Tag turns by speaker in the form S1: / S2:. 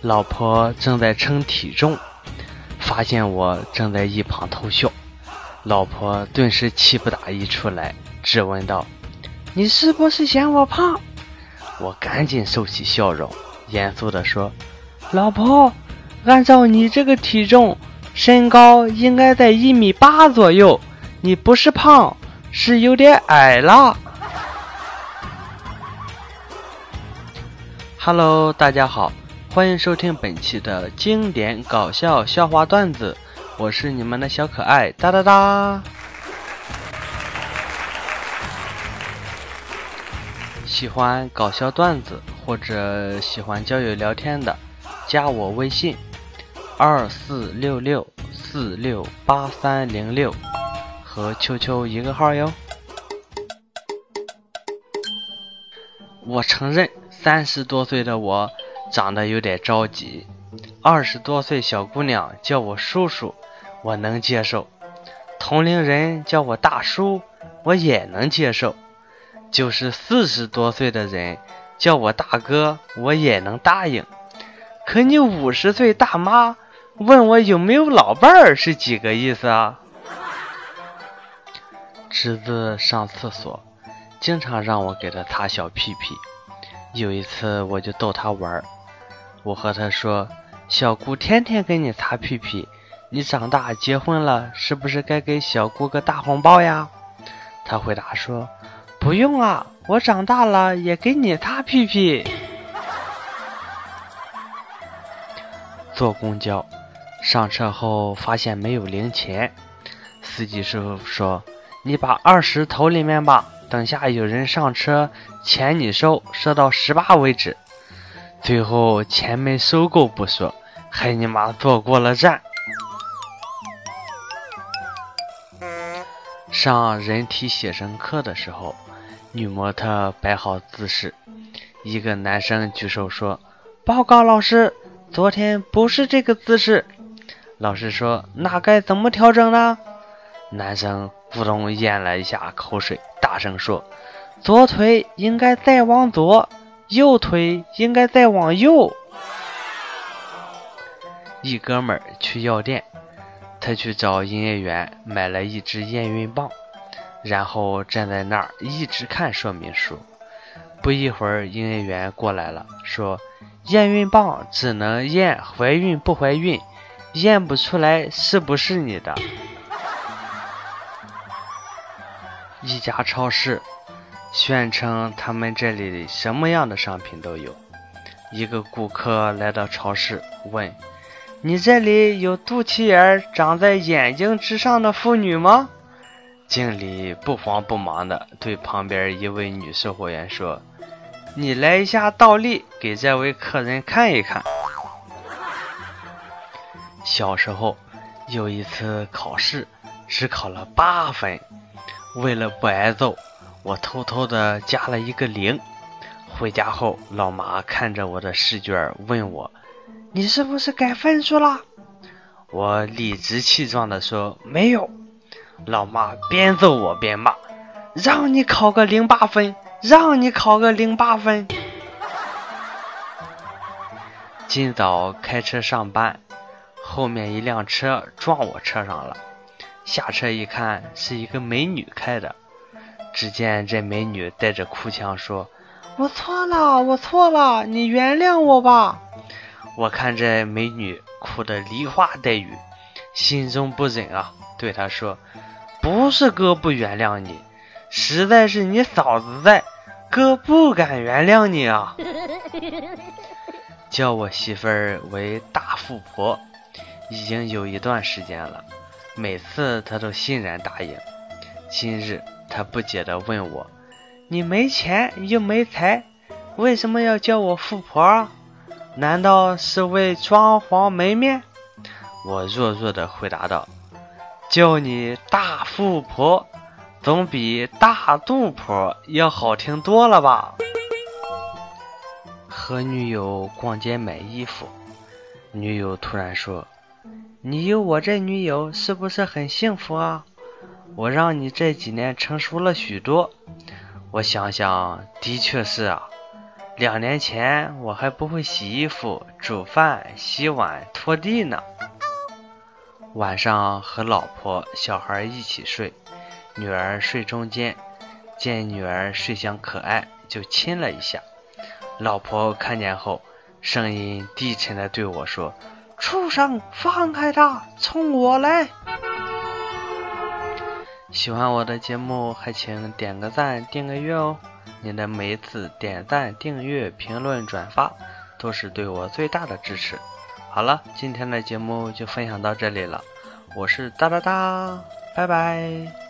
S1: 老婆正在称体重，发现我正在一旁偷笑，老婆顿时气不打一处来，质问道：“你是不是嫌我胖？”我赶紧收起笑容，严肃地说：“老婆，按照你这个体重，身高应该在一米八左右，你不是胖，是有点矮了。” Hello，大家好，欢迎收听本期的经典搞笑笑话段子，我是你们的小可爱哒哒哒。喜欢搞笑段子或者喜欢交友聊天的，加我微信二四六六四六八三零六，和秋秋一个号哟。我承认。三十多岁的我长得有点着急，二十多岁小姑娘叫我叔叔，我能接受；同龄人叫我大叔，我也能接受；就是四十多岁的人叫我大哥，我也能答应。可你五十岁大妈问我有没有老伴儿是几个意思啊？侄子上厕所，经常让我给他擦小屁屁。有一次，我就逗他玩儿，我和他说：“小姑天天给你擦屁屁，你长大结婚了，是不是该给小姑个大红包呀？”他回答说：“不用啊，我长大了也给你擦屁屁。”坐公交，上车后发现没有零钱，司机师傅说：“你把二十投里面吧。”等下有人上车，钱你收，收到十八为止。最后钱没收够不说，还你妈坐过了站。上人体写生课的时候，女模特摆好姿势，一个男生举手说：“报告老师，昨天不是这个姿势。”老师说：“那该怎么调整呢？”男生咕咚咽了一下口水。大声说：“左腿应该再往左，右腿应该再往右。”一哥们儿去药店，他去找营业员买了一支验孕棒，然后站在那儿一直看说明书。不一会儿，营业员过来了，说：“验孕棒只能验怀孕不怀孕，验不出来是不是你的。”一家超市宣称他们这里什么样的商品都有。一个顾客来到超市问：“你这里有肚脐眼长在眼睛之上的妇女吗？”经理不慌不忙的对旁边一位女售货员说：“你来一下倒立，给这位客人看一看。”小时候有一次考试，只考了八分。为了不挨揍，我偷偷的加了一个零。回家后，老妈看着我的试卷，问我：“你是不是改分数了？”我理直气壮的说：“没有。”老妈边揍我边骂：“让你考个零八分，让你考个零八分。”今早开车上班，后面一辆车撞我车上了。下车一看，是一个美女开的。只见这美女带着哭腔说：“我错了，我错了，你原谅我吧。”我看这美女哭得梨花带雨，心中不忍啊，对她说：“不是哥不原谅你，实在是你嫂子在，哥不敢原谅你啊。”叫我媳妇儿为大富婆，已经有一段时间了。每次她都欣然答应。今日他不解地问我：“你没钱又没财，为什么要叫我富婆啊？难道是为装潢门面？”我弱弱地回答道：“叫你大富婆，总比大肚婆要好听多了吧？”和女友逛街买衣服，女友突然说。你有我这女友是不是很幸福啊？我让你这几年成熟了许多。我想想，的确是啊。两年前我还不会洗衣服、煮饭、洗碗、拖地呢。晚上和老婆、小孩一起睡，女儿睡中间，见女儿睡相可爱，就亲了一下。老婆看见后，声音低沉的对我说：“畜生，放开他，冲我来！”喜欢我的节目，还请点个赞、订个阅哦。您的每一次点赞、订阅、评论、转发，都是对我最大的支持。好了，今天的节目就分享到这里了，我是哒哒哒，拜拜。